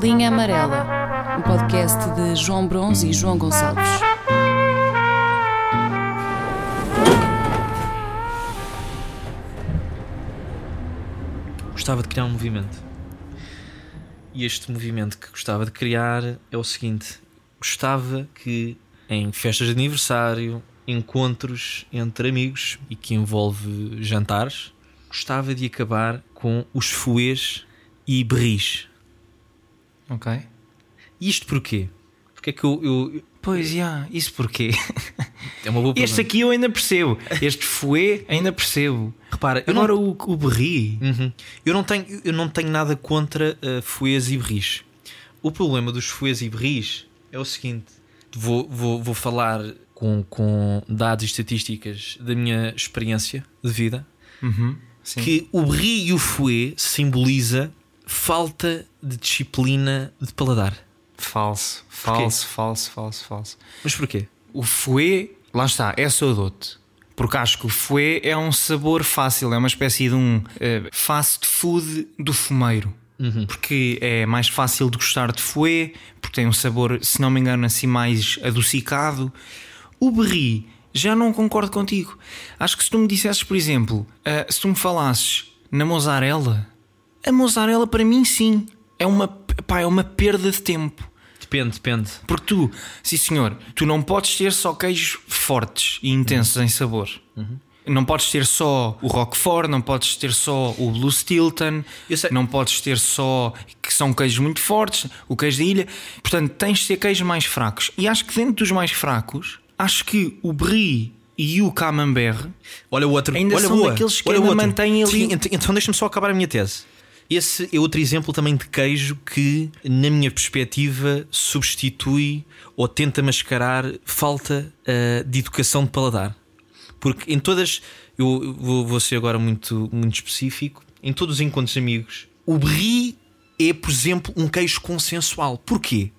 Linha Amarela, um podcast de João Bronze e João Gonçalves. Gostava de criar um movimento. E este movimento que gostava de criar é o seguinte: gostava que em festas de aniversário, encontros entre amigos e que envolve jantares, gostava de acabar com os fuês e berris. Ok. Isto porquê? Porque é que eu. eu- Pois, já, isso porquê? é uma boa Este pergunta. aqui eu ainda percebo. Este fuê ainda percebo. Repara, eu Agora não, o, o berri. Uhum. eu, não tenho, eu não tenho nada contra uh, fuês e berris. O problema dos fuês e berris é o seguinte: vou, vou, vou falar com, com dados e estatísticas da minha experiência de vida. Uhum, que o berri e o fouet simboliza falta de disciplina de paladar. Falso, falso, falso, falso, falso. Mas porquê? O fouet, lá está, é só dote. Porque acho que o fouet é um sabor fácil, é uma espécie de um eh, fast food do fumeiro. Porque é mais fácil de gostar de fouet, porque tem um sabor, se não me engano, assim mais adocicado. O berri, já não concordo contigo. Acho que se tu me dissesses, por exemplo, eh, se tu me falasses na mozzarella, a mozzarella para mim sim, é uma, pá, é uma perda de tempo. Depende, depende. Porque tu, sim senhor, tu não podes ter só queijos fortes e intensos em sabor. Não podes ter só o Roquefort, não podes ter só o Blue Stilton, não podes ter só que são queijos muito fortes, o queijo da ilha. Portanto, tens de ter queijos mais fracos. E acho que dentro dos mais fracos, acho que o Brie e o Camembert Olha o outro. Ainda olha são boa. daqueles que olha ainda mantêm ali- Sim, ent- então deixa-me só acabar a minha tese. Esse é outro exemplo também de queijo que, na minha perspectiva, substitui ou tenta mascarar falta ah, de educação de paladar. Porque em todas, eu vou, vou ser agora muito, muito específico, em todos os encontros amigos, o brie é, por exemplo, um queijo consensual. Porquê?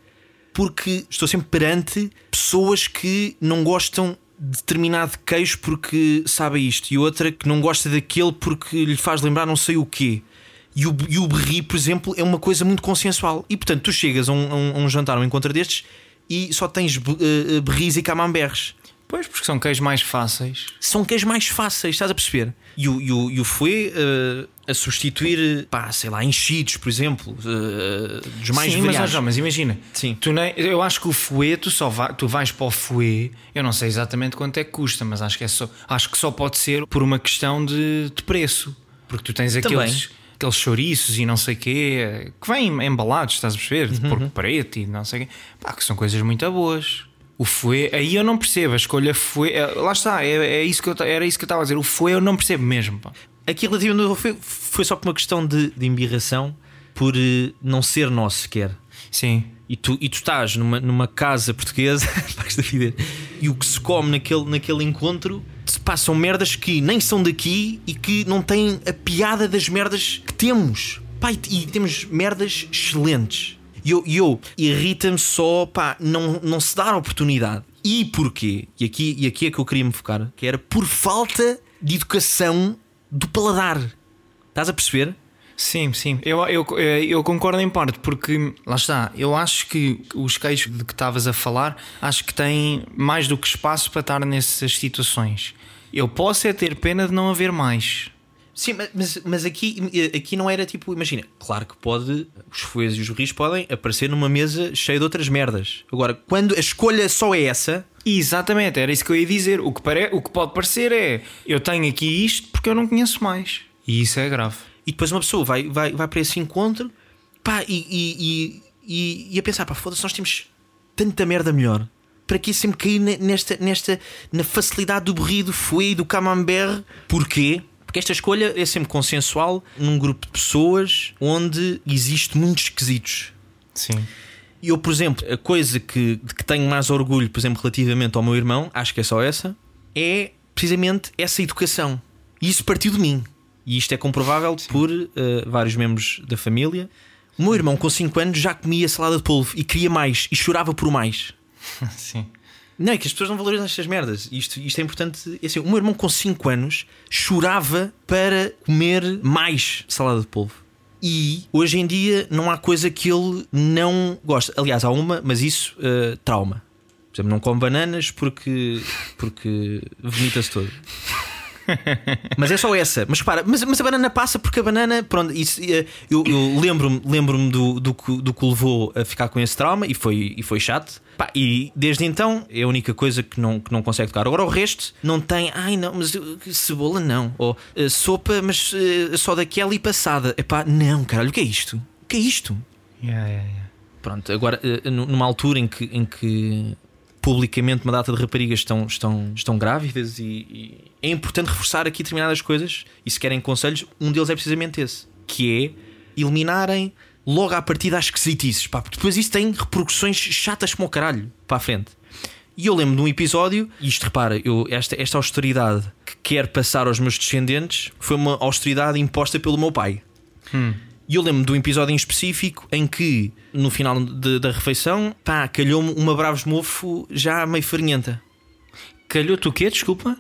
Porque estou sempre perante pessoas que não gostam de determinado queijo porque sabe isto, e outra que não gosta daquele porque lhe faz lembrar não sei o quê. E o, e o berri, por exemplo, é uma coisa muito consensual. E portanto, tu chegas a um, a um- a um jantar, a um encontro destes, e só tens be- eh, eh, berris e camemberts Pois, porque são queijos mais fáceis. são queijos mais fáceis, estás a perceber? E o, e o, e o fouet eh, a substituir, pá, sei lá, enchidos, por exemplo, eh, dos mais Sim, mas, ó, mas imagina, Sim. tu nem, eu acho que o fouet, tu só vai, tu vais para o fouet, eu não sei exatamente quanto é que custa, mas acho que, é só, acho que só pode ser por uma questão de, de preço. Porque tu tens aqueles, aqueles chouriços e não sei o quê, que vêm embalados, estás a perceber? De Uhum. porco preto e não sei o quê, pá, que são coisas muito boas. O fouet, aí eu não percebo, a escolha fouet, é- lá está, é, é isso que eu, era isso que eu estava a dizer, o fouet eu não percebo mesmo, pá. Aqui relativamente foi, foi só por uma questão de, de embirração, por eh, não ser nosso sequer. Sim. E tu, e tu estás numa, numa casa portuguesa e o que se come naquele, naquele encontro se passam merdas que nem são daqui e que não têm a piada das merdas que temos. Pá, e, temos merdas excelentes. E eu, eu irrita-me só pá, não, não se dar oportunidade. E porquê? E aqui, e aqui é que eu queria me focar: que era por falta de educação do paladar. Estás a perceber? Sim, sim, eu, eu, eu concordo em parte, porque lá está, eu acho que os queijos de que estavas a falar, acho que têm mais do que espaço para estar nessas situações. Eu posso é ter pena de não haver mais. Sim, mas- mas, aqui, aqui não era tipo, imagina, claro que pode, os foes e os rios podem aparecer numa mesa cheia de outras merdas. Agora, quando a escolha só é essa, Exatamente, era isso que eu ia dizer. O que, pare... o que pode parecer é eu tenho aqui isto porque eu não conheço mais. E isso é grave. E depois uma pessoa vai, vai, vai para esse encontro, pá, e, e, e, e, a pensar, pá, foda-se, nós temos tanta merda melhor. Para que sempre cair ne- nesta, nesta, na facilidade do berri, do fouet e do camembert? Porquê? Porque esta escolha é sempre consensual num grupo de pessoas onde existe muitos esquisitos. Sim. E eu, por exemplo, a coisa que, de que tenho mais orgulho, por exemplo, relativamente ao meu irmão, acho que é só essa, é precisamente essa educação. E isso partiu de mim. E isto é comprovável por eh, vários membros da família. O meu irmão, com 5 anos, já comia salada de polvo e queria mais e chorava por mais. Sim. Não, é que as pessoas não valorizam estas merdas. Isto, isto é importante. É assim, o meu irmão, com 5 anos, chorava para comer mais salada de polvo. E hoje em dia não há coisa que ele não gosta. Aliás, há uma, mas isso uh, trauma. Por exemplo, não come bananas porque, porque vomita-se todo. mas é só essa. Mas para, mas, mas a banana passa porque a banana, pronto, isso, eh, eu, eu lembro-me lembro do, do, do que o levou a ficar com esse trauma e foi, e foi chato. Pá, e desde então é a única coisa que não, que não consegue tocar. Agora o resto não tem, ai não, mas cebola não. Ou uh, sopa, mas uh, só daquela e passada. Epá, não, caralho, o que é isto? O que é isto? Yeah, yeah, yeah. Pronto, agora uh, numa altura em que, em que publicamente uma data de raparigas estão, estão, estão grávidas e, e, é importante reforçar aqui determinadas coisas e se querem conselhos, um deles é precisamente esse, que é eliminarem logo à partida as esquisitices, pá, porque depois isso tem repercussões chatas como o caralho para a frente. E eu lembro de um episódio, e isto repara, eu, esta, esta austeridade que quer passar aos meus descendentes foi uma austeridade imposta pelo meu pai. Hum. E eu lembro de um episódio em específico em que, no final de, da refeição, pá, calhou-me uma Bravos Mofo já meio farinhenta. Calhou-te o quê? Desculpa?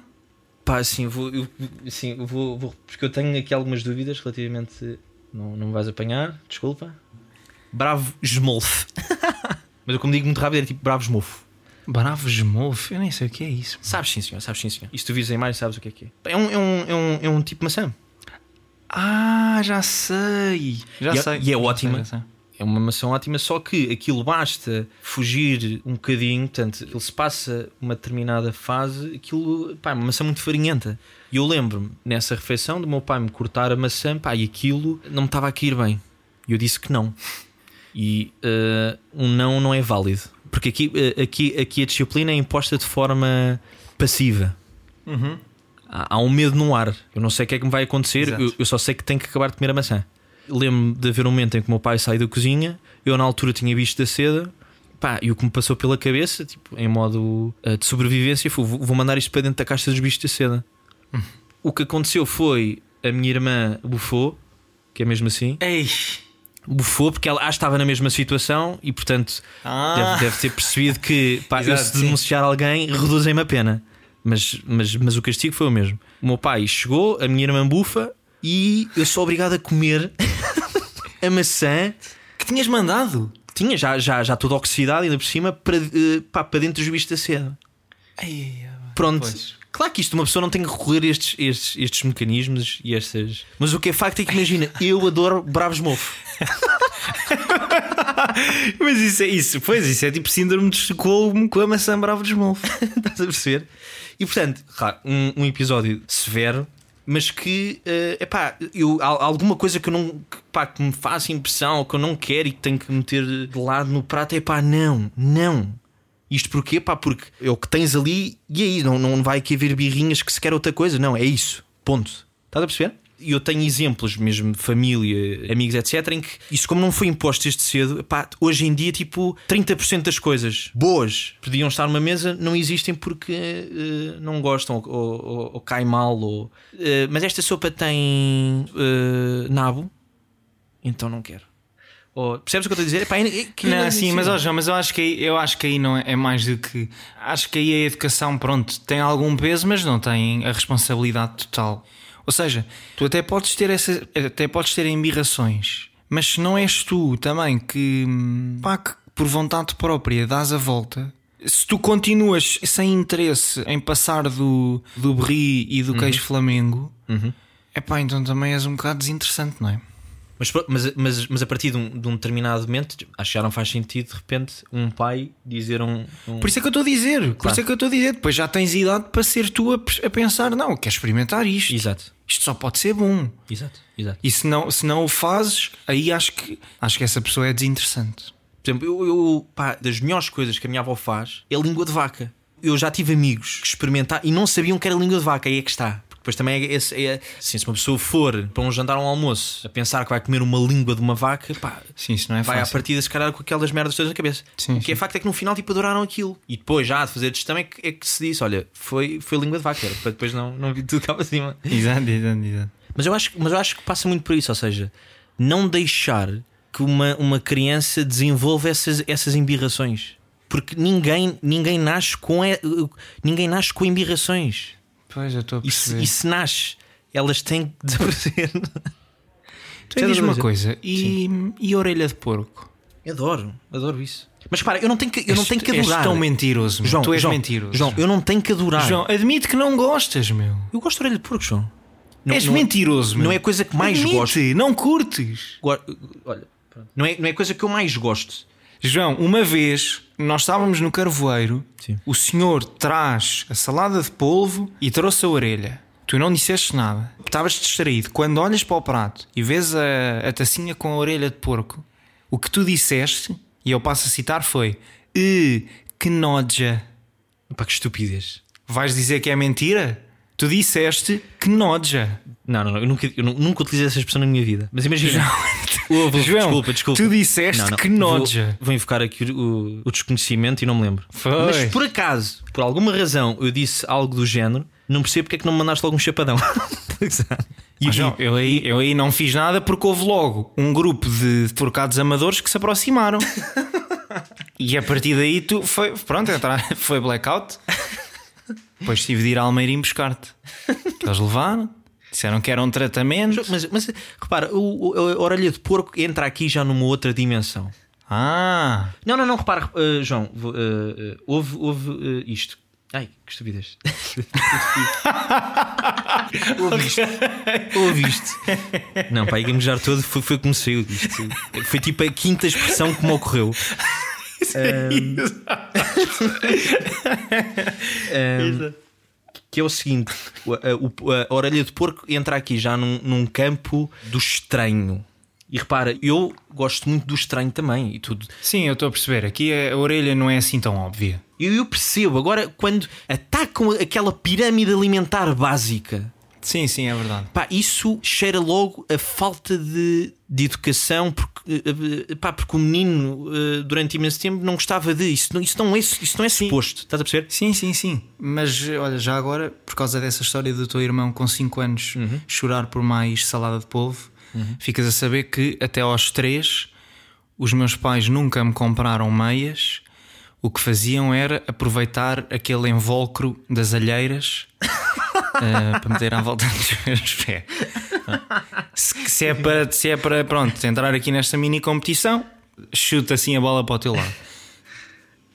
Pá, assim, vou, eu, assim, vou, vou, porque eu tenho aqui algumas dúvidas relativamente. Não, não me vais apanhar, desculpa. Bravo Smolf. Mas eu, como digo muito rápido, é tipo Bravo Smolf. Bravo Smolf? Eu nem sei o que é isso. Sabes sim, senhor, sabes sim, senhor. E se tu vires a imagem, sabes o que é que é. É um, é um, é um, é um tipo maçã. Ah, já sei. Já e, é- sei. E é ótima. Sei. É uma maçã ótima, só que aquilo basta fugir um bocadinho, portanto, ele se passa uma determinada fase, aquilo, pá, é uma maçã muito farinhenta. E eu lembro-me, nessa refeição, do meu pai me cortar a maçã, pá, e aquilo não me estava a cair bem. E eu disse que não. E uh, um não não é válido. Porque aqui, uh, aqui, aqui a disciplina é imposta de forma passiva. Uhum. Há, há um medo no ar. Eu não sei o que é que me vai acontecer, eu, eu só sei que tenho que acabar de comer a maçã. Lembro-me de haver um momento em que o meu pai saiu da cozinha, eu na altura tinha visto da seda, pá, e o que me passou pela cabeça, tipo, em modo uh, de sobrevivência, foi: vou mandar isto para dentro da caixa dos bichos da seda. O que aconteceu foi a minha irmã bufou, que é mesmo assim, Ei! bufou porque ela ah, estava na mesma situação e, portanto, Ah. deve, deve ter percebido que pá, eu Exato, se sim. denunciar alguém, reduzem-me a pena. Mas, mas, mas o castigo foi o mesmo. O meu pai chegou, a minha irmã bufa e eu sou obrigado a comer a maçã Que tinhas mandado? tinha já, já, já toda oxidada ainda por cima para, eh, pá, para dentro dos bichos da seda. Pronto. Pois. Claro que isto uma pessoa não tem que recorrer a estes, estes, estes mecanismos e estas. Mas o que é facto é que imagina, eu adoro bravos mofo. Mas isso é isso, pois isso é tipo síndrome de Estocolmo com a maçã bravo de esmolfo. Estás a perceber? E portanto, claro, um, um episódio severo, mas que é epá, eu, há alguma coisa que eu não que, pá, que me faça impressão que eu não quero e que tenho que meter de lado no prato é pá, não, não. Isto porquê? Pá, porque é o que tens ali e aí não, não vai aqui haver birrinhas que se quer outra coisa, não, é isso. Ponto. Estás a perceber? E eu tenho exemplos mesmo de família, amigos, etc., em que isso, como não foi imposto desde cedo, pá, hoje em dia, tipo, 30% das coisas boas podiam estar numa mesa não existem porque eh, não gostam ou, ou, ou- cai mal. Ou, eh, mas esta sopa tem eh, nabo, então não quero. Ou, percebes o que eu estou a dizer? Epá, é- que Não, é sim, mas, ó, João, mas eu acho que aí, eu acho que aí não é, é mais do que. Acho que aí a educação, pronto, tem algum peso, mas não tem a responsabilidade total. Ou seja, tu até podes ter essa, até podes ter embirrações, mas se não és tu também que, hum, pá, que por vontade própria dás a volta. Se tu continuas sem interesse em passar do, do brie e do queijo flamengo, é pá, então também és um bocado desinteressante, não é? Mas, mas, mas, mas a partir de um, de um determinado momento, acho que já não faz sentido de repente um pai dizer um. um- Por isso é que eu estou a dizer, por Claro. isso é que eu estou a dizer. Depois já tens idade para ser tu a, a pensar, não, quer experimentar isto. Exato, Isto só pode ser bom. exato, exato. E se não, se não o fazes, aí acho que acho que essa pessoa é desinteressante. Por exemplo, eu, eu, pá, das melhores coisas que a minha avó faz é língua de vaca. Eu já tive amigos que experimentaram e não sabiam que era língua de vaca, aí é que está. Depois também é, esse- é assim, se uma pessoa for para um jantar ou um almoço a pensar que vai comer uma língua de uma vaca, pá, Sim, isso não é vai à fácil. partida se calhar com aquelas merdas todas na cabeça. Sim, o que é facto é que no final tipo, adoraram aquilo. E depois já de fazer gestão é que, é que se disse: olha, foi, foi língua de vaca, era para depois não, não vir tudo cá para cima. Exato, exato, exato. Mas eu, acho, mas eu acho que passa muito por isso, ou seja, não deixar que uma, uma criança desenvolva essas, essas embirrações. Porque ninguém, ninguém, nasce com, ninguém nasce com embirrações. Pois eu estou a E se, perceber. e se nasce, elas têm que desaparecer. Então diz uma coisa, e, e orelha de porco? Adoro, adoro isso. Mas repara, eu não tenho que, eu não tenho que És adorar. tão mentiroso, meu. João, tu és João, mentiroso. João, eu não tenho que adorar. João, admite que não gostas, meu. Eu gosto de orelha de porco, João. Não, és não- mentiroso, meu. Não é a coisa que mais Admite, gosto. não curtes. Go- Olha, pronto. não é, não é a coisa que eu mais gosto. João, uma vez nós estávamos no carvoeiro, Sim. o senhor traz a salada de polvo e trouxe a orelha. Tu não disseste nada. Estavas distraído. Quando olhas para o prato e vês a, a tacinha com a orelha de porco, o que tu disseste, e eu passo a citar, foi: "Eh, que noja. Pá, que estupidez. Vais dizer que é mentira? Tu disseste que noja. Não, não, não, eu nunca, eu nu- nunca utilizei essa expressão na minha vida. Mas imagina. Ouve, João, desculpa, desculpa. tu disseste que noja. Vou, vou invocar aqui o, o- desconhecimento e não me lembro. Foi. Mas por acaso, por alguma razão, eu disse algo do género, não percebo porque é que não me mandaste logo um chapadão. e, Mas não, eu aí, eu aí não fiz nada porque houve logo um grupo de porcados amadores que se aproximaram. e a partir daí tu foi, pronto, foi blackout. Depois tive de ir a Almeirim buscar-te. Que Eles levaram, disseram que era um tratamento. mas, mas repara, o, o- a orelha de porco entra aqui já numa outra dimensão. Ah, Não, não, não, repara, uh, João, uh, uh, houve, houve isto. Ai, que estupidez. houve isto. Houve isto. Não, pá, ia gamejar todo, foi, foi como saiu. Foi tipo a quinta expressão que me ocorreu. Um, que é o seguinte: o- a, o- a orelha de porco entra aqui já num, num campo do estranho. E repara, eu gosto muito do estranho também e tudo. sim, eu estou a perceber. Aqui a orelha não é assim tão óbvia. Eu, eu percebo, agora quando atacam aquela pirâmide alimentar básica, Sim, sim, é verdade. pá, isso cheira logo a falta de, de educação, porque, eh, pá, porque o menino eh, durante imenso tempo não gostava de isso. Não, isso não é, isso não é suposto, estás a perceber? Sim, sim, sim. Mas olha, já agora, por causa dessa história do teu irmão com 5 anos chorar por mais salada de polvo, ficas a saber que até aos 3 os meus pais nunca me compraram meias. O que faziam era aproveitar aquele invólucro das alheiras eh, para meter à volta dos meus pés. Se, se é para, se é para pronto, entrar aqui nesta mini competição, chuta assim a bola para o teu lado.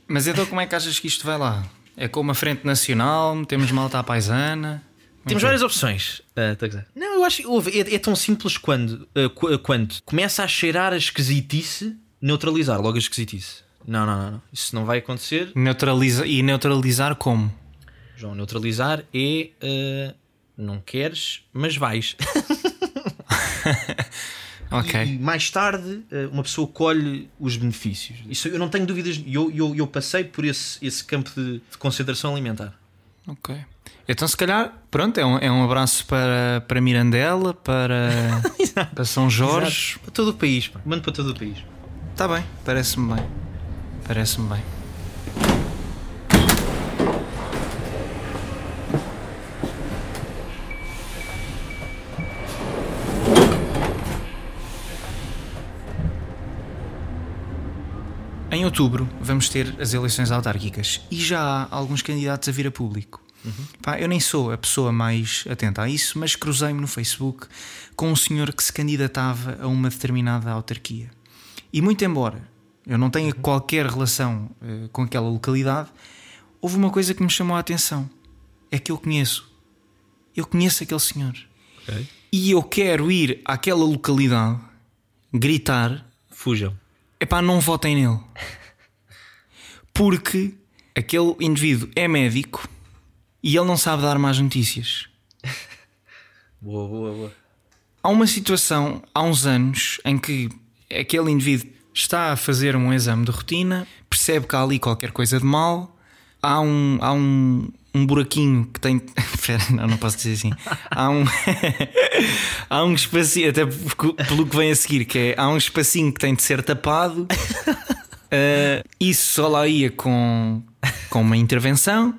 Mas então como é que achas que isto vai lá? É com uma frente nacional, temos malta à paisana. Temos várias opções. Ah, dizer. Não, eu acho que é, é tão simples quando, ah, qu- quando começa a cheirar a esquisitice, neutralizar logo a esquisitice. Não, não, não, não. Isso não vai acontecer. Neutraliza e neutralizar como? João, neutralizar é ah, não queres, mas vais. Ok. E mais tarde ah, uma pessoa colhe os benefícios. Isso eu não tenho dúvidas. Eu, eu, eu passei por esse, esse campo de, de concentração alimentar. Ok. Então, se calhar, pronto, é um, é um abraço para, para Mirandela, para, para São Jorge. Exato. Para todo o país. pá. Mando para todo o país. Está bem, parece-me bem. Parece-me bem. Outubro vamos ter as eleições autárquicas e já há alguns candidatos a vir a público. Pá, eu nem sou a pessoa mais atenta a isso, mas cruzei-me no Facebook com um senhor que se candidatava a uma determinada autarquia. E muito embora eu não tenha qualquer relação eh, com aquela localidade, houve uma coisa que me chamou a atenção. É que eu conheço. Eu conheço aquele senhor. E eu quero ir àquela localidade gritar: Fujam. epá, não votem nele. Porque aquele indivíduo é médico e ele não sabe dar más notícias. Boa, boa, boa. Há uma situação há uns anos em que aquele indivíduo está a fazer um exame de rotina, percebe que há ali qualquer coisa de mal, há um, há um, um buraquinho que tem. Espera, não, não posso dizer assim. Há um. há um espacinho, até pelo que vem a seguir, que é há um espacinho que tem de ser tapado. Uh, isso só lá ia com, com uma intervenção.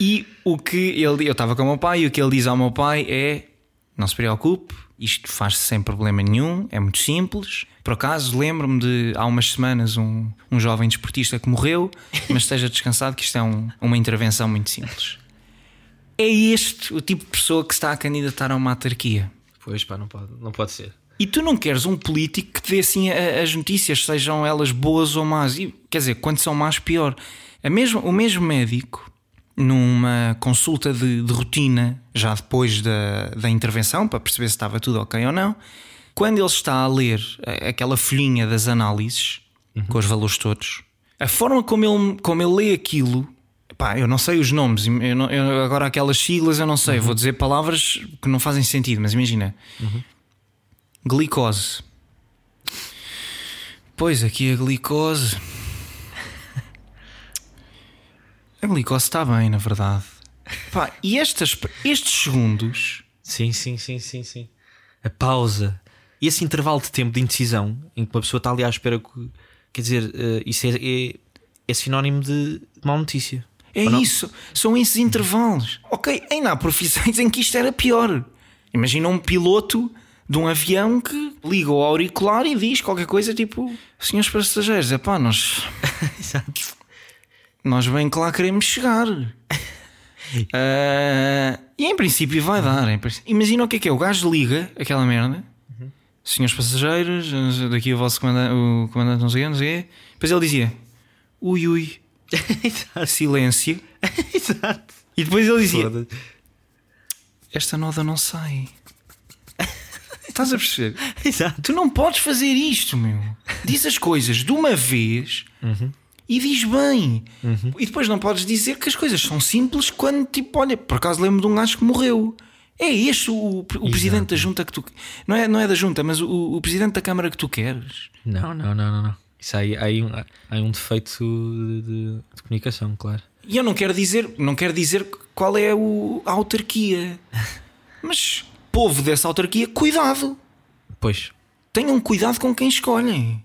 E o que ele. Eu estava com o meu pai e o que ele diz ao meu pai é: não se preocupe, isto faz-se sem problema nenhum, é muito simples. Por acaso, lembro-me de há umas semanas um, um jovem desportista que morreu, mas esteja descansado que isto é um- uma intervenção muito simples. É este o tipo de pessoa que está a candidatar a uma autarquia. Pois pá, não pode, não pode ser. E tu não queres um político que te dê assim as notícias, sejam elas boas ou más. E, quer dizer, quando são más, pior. A mesmo, o mesmo médico, numa consulta de, de rotina, já depois da, da intervenção, para perceber se estava tudo ok ou não, quando ele está a ler aquela folhinha das análises, com os valores todos, a forma como ele, como ele lê aquilo. Pá, eu não sei os nomes, eu não- eu- agora aquelas siglas eu não sei, vou dizer palavras que não fazem sentido, mas imagina, Glicose. Pois aqui a glicose. A glicose está bem, na verdade. Pá, e estas, estes segundos. Sim, sim, sim, sim, sim. A pausa. E esse intervalo de tempo de indecisão em que uma pessoa está ali à espera que. Quer dizer, eh, isso é, é, é sinónimo de má notícia. É isso, são esses intervalos. Ok, ainda há profissões em que isto era pior. Imagina um piloto de um avião que liga o auricular e diz qualquer coisa tipo: Senhores passageiros, é pá, nós. Nós bem que lá queremos chegar. Ah, e em princípio vai dar. princípio. Imagina o que é que é: o gajo liga aquela merda, senhores passageiros, daqui o vosso comandante, o comandante não sei não sei. Depois ele dizia: ui, ui, silêncio. Exato. E depois ele dizia. Esta noda não sai. Estás a perceber? Exato. Tu não podes fazer isto, meu. Diz as coisas de uma vez e diz bem. E depois não podes dizer que as coisas são simples quando, tipo, olha, por acaso lembro de um gajo que morreu. É este o, o presidente da junta que tu. Não é, não é da junta, mas o, o presidente da Câmara que tu queres. Não, não, não, não. não. Isso aí, há aí um, aí um defeito de, de- de comunicação, claro. E eu não quero dizer, não quero dizer qual é o, a autarquia. Mas, povo dessa autarquia, cuidado. Pois. Tenham cuidado com quem escolhem.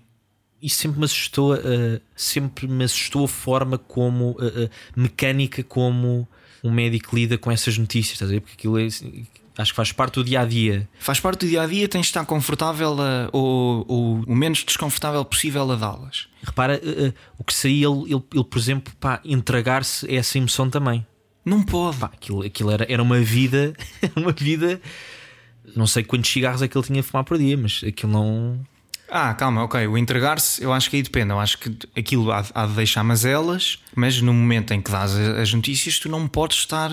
Isso sempre me assustou, uh, sempre me assustou a forma como uh, uh, mecânica como um médico lida com essas notícias, estás a ver? Porque aquilo é, acho que faz parte do dia a dia. Faz parte do dia a dia, tens de estar confortável a- ou, ou o menos desconfortável possível a dá-las. Repara uh, uh, o que seria ele, ele, ele, por exemplo, pá, entregar-se a essa emoção também. Não pode. Pá, aquilo, aquilo era, era uma vida, uma vida. Não sei quantos cigarros é que ele tinha a fumar por dia, mas aquilo não. Ah, calma, ok. O entregar-se, eu acho que aí depende. Eu acho que aquilo há, há de deixar mazelas, mas no momento em que dás as notícias, tu não podes estar.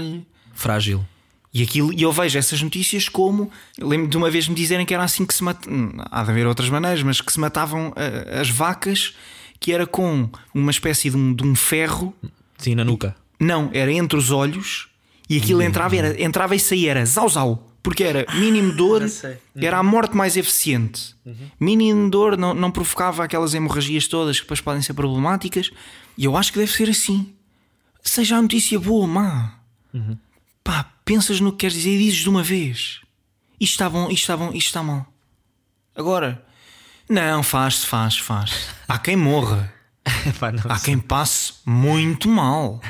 Frágil. E, aquilo, e eu vejo essas notícias como. Lembro de uma vez me dizerem que era assim que se matavam. Há de haver outras maneiras, mas que se matavam ah, as vacas, que era com uma espécie de um, de um ferro. Sim, na nuca. Não, era entre os olhos e aquilo entrava, era, entrava e saía, era zau zau. Porque era mínimo dor, sei. era a morte mais eficiente. Mínimo dor não, não provocava aquelas hemorragias todas que depois podem ser problemáticas. E eu acho que deve ser assim. Seja a notícia boa ou má, pá, pensas no que queres dizer e dizes de uma vez: isto está bom, isto está bom, isto está mal. Agora, não, faz-se, faz, faz. Há quem morra. Pá, Há sei. quem passe muito mal.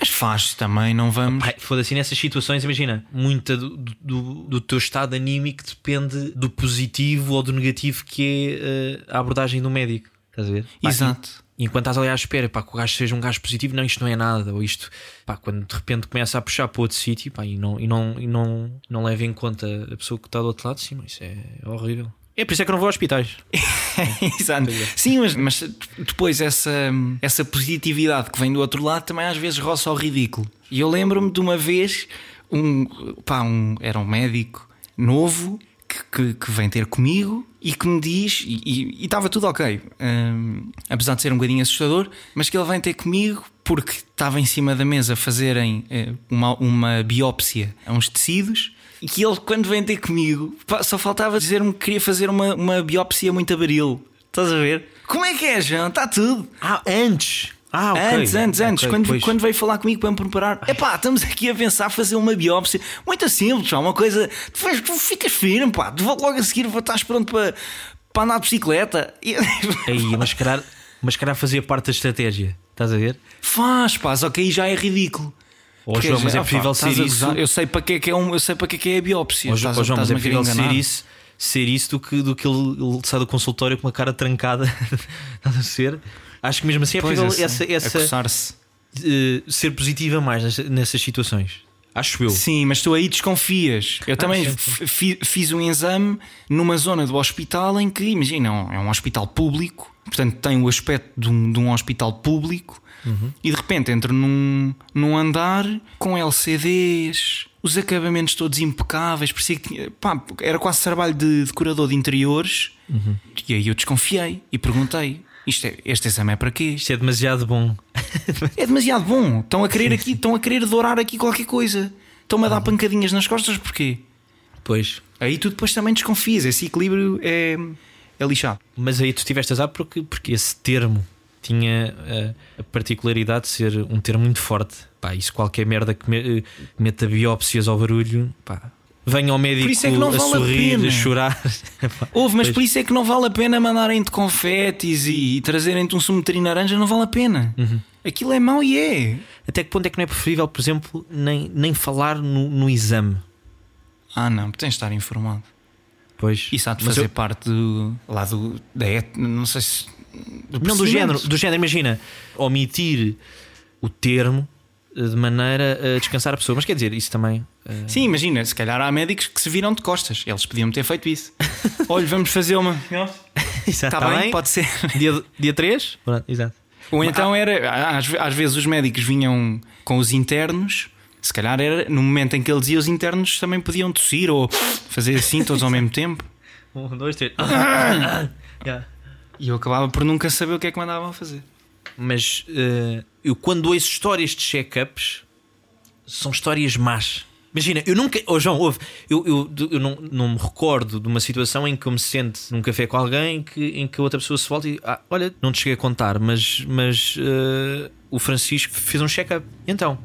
Mas faz também, não vamos. Foda-se, nessas situações, imagina, muita do, do, do teu estado anímico depende do positivo ou do negativo que é eh, a abordagem do médico. Estás a ver? Pá, Exato. e enquanto estás ali à espera, pá, que o gajo seja um gajo positivo, não, isto não é nada, ou isto, pá, quando de repente começa a puxar para outro sítio, pá, e não, e não, e não, não leva em conta a pessoa que está do outro lado, sim, mas isso é horrível. É por isso é que eu não vou a hospitais. Exato. Sim, mas, mas depois essa, essa positividade que vem do outro lado também às vezes roça ao ridículo. E eu lembro-me de uma vez, um, pá, um, era um médico novo que, que, que vem ter comigo e que me diz, e estava tudo ok, hum, apesar de ser um bocadinho assustador, mas que ele vem ter comigo porque estava em cima da mesa a fazerem eh, uma, uma biópsia a uns tecidos. Que ele, quando vem ter comigo, pá, só faltava dizer-me que queria fazer uma, uma biópsia muito abril. Estás a ver? Como é que é, João? Está tudo. Ah, antes! Ah, ok. Antes, antes, antes. Ok, quando, pois. quando veio falar comigo para me preparar, epá, estamos aqui a pensar fazer uma biópsia. Muito simples, uma coisa. Tu, faz- tu ficas firme, pá. Tu logo a seguir estás pronto para, para andar de bicicleta. Aí, mas calhar, mas calhar fazia parte da estratégia. Estás a ver? Faz, pá, só que aí já é ridículo. Porque, João, mas é ah, possível ser isso. Eu sei para que é que é, um, eu sei para que é, que é a biópsia. Ó João, Estás- mas é possível ser isso, ser isso do que, do que ele, ele sai do consultório com uma cara trancada. A ser? Acho que mesmo assim é Pois, possível sei. essa, essa, eh, ser positiva mais nessa- nessas situações. Acho eu. Sim, mas tu aí desconfias. Eu também f- fi- fiz um exame numa zona do hospital em que, imagina, é um hospital público, portanto tem o aspecto de um, de um hospital público, e de repente entro num, num andar com LCDs, os acabamentos todos impecáveis, parecia que tinha, pá, era quase trabalho de decorador de interiores. E aí eu desconfiei e perguntei: isto é, este exame é para quê? Isto é demasiado bom. É demasiado bom. Estão a querer aqui, estão a querer dourar aqui qualquer coisa. Estão-me a dar pancadinhas nas costas porquê? Pois. Aí tu depois também desconfias. Esse equilíbrio é, é lixado. Mas aí tu tiveste azar porque, porque esse termo tinha eh, particularidade de ser um termo muito forte. Pá, isso qualquer merda que me- eh, meta biópsias ao barulho, pá. Venha ao médico Por isso é que não a vale a sorrir, pena. a chorar. Houve, mas pois. por isso é que não vale a pena mandarem-te confetes e, e trazerem-te um sumo de laranja, não vale a pena. Aquilo é mau e é. Até que ponto é que não é preferível, por exemplo, nem, nem falar no, no exame? Ah, não, tens de estar informado. Pois. Isso há de fazer eu- parte do, lá do, da et, não sei se. Não, do género, do género, imagina, omitir o termo de maneira a descansar a pessoa. Mas quer dizer, isso também. eh, Sim, imagina, se calhar há médicos que se viram de costas. Eles podiam ter feito isso. Olha, vamos fazer uma. Está tá bem? Pode ser. Dia, dia 3? Exato. Ou então era, às, às vezes os médicos vinham com os internos, se calhar era no momento em que ele dizia os internos também podiam tossir ou fazer assim todos ao mesmo tempo. Um, dois, três. Yeah. E eu acabava por nunca saber o que é que mandavam fazer. Mas eh, eu quando ouço histórias de check-ups são histórias más. Imagina, eu nunca. Oh, João, ouve, eu, eu, eu não, não me recordo de uma situação em que eu me sente num café com alguém que, em que a outra pessoa se volta e. Ah, olha, não te cheguei a contar, mas, mas eh, o Francisco fez um check-up. Então?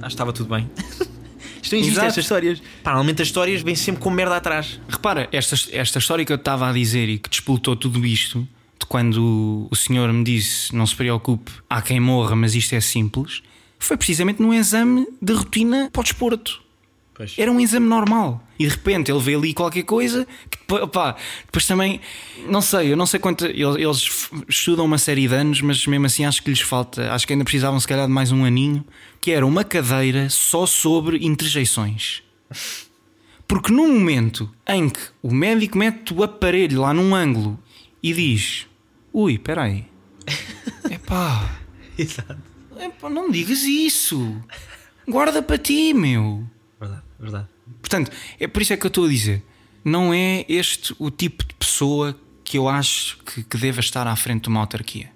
Ah, estava tudo bem. Isto não existe Exato. estas histórias. Pá, normalmente as histórias vêm sempre com merda atrás. Repara, esta, esta história que eu estava a dizer e que despoltou tudo isto, de quando o senhor me disse não se preocupe, há quem morra, mas isto é simples, foi precisamente num exame de rotina para o desporto. Pois. Era um exame normal. E de repente ele vê ali qualquer coisa que depois, opá, depois também, não sei, eu não sei quanto. Eles, estudam uma série de anos, mas mesmo assim acho que lhes falta, acho que ainda precisavam se calhar de mais um aninho, que era uma cadeira só sobre interjeições. Porque no momento em que o médico mete o aparelho lá num ângulo e diz: Ui, espera aí, epá, Exato. epá, não digas isso, guarda para ti, meu. Verdade. Portanto, é por isso é que eu estou a dizer: não é este o tipo de pessoa que eu acho que, que deva estar à frente de uma autarquia.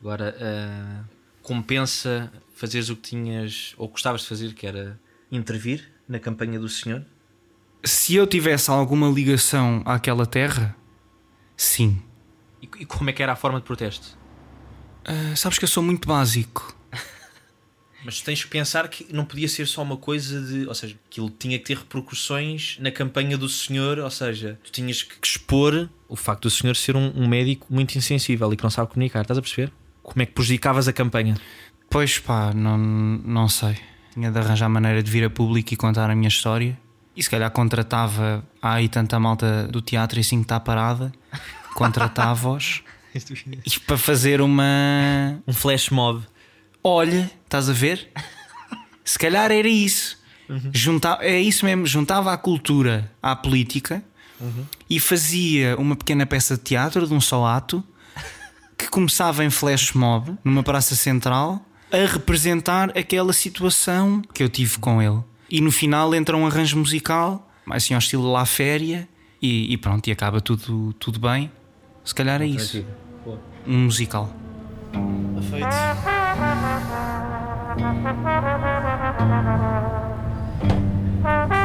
Agora, ah, compensa fazeres o que tinhas ou gostavas de fazer, que era intervir na campanha do senhor? Se eu tivesse alguma ligação àquela terra, sim. E, e como é que era a forma de protesto? Ah, sabes que eu sou muito básico. Mas tens que pensar que não podia ser só uma coisa de. Ou seja, aquilo tinha que ter repercussões na campanha do senhor, ou seja, tu tinhas que expor o facto do senhor ser um, um médico muito insensível e que não sabe comunicar. Estás a perceber? Como é que prejudicavas a campanha? Pois pá, não, não sei. Tinha de arranjar maneira de vir a público e contar a minha história. E se calhar contratava. Há aí tanta malta do teatro e assim que está parada. Contratava-os e para fazer uma. Um flash mob. Olha, estás a ver? Se calhar era isso. Junta, é isso mesmo, juntava a cultura à política e fazia uma pequena peça de teatro de um só ato que começava em flash mob numa praça central a representar aquela situação que eu tive com ele. E no final entra um arranjo musical, assim ao estilo La Féria, e, e pronto, e acaba tudo, tudo bem. Se calhar é isso. Um musical. the fight. Thank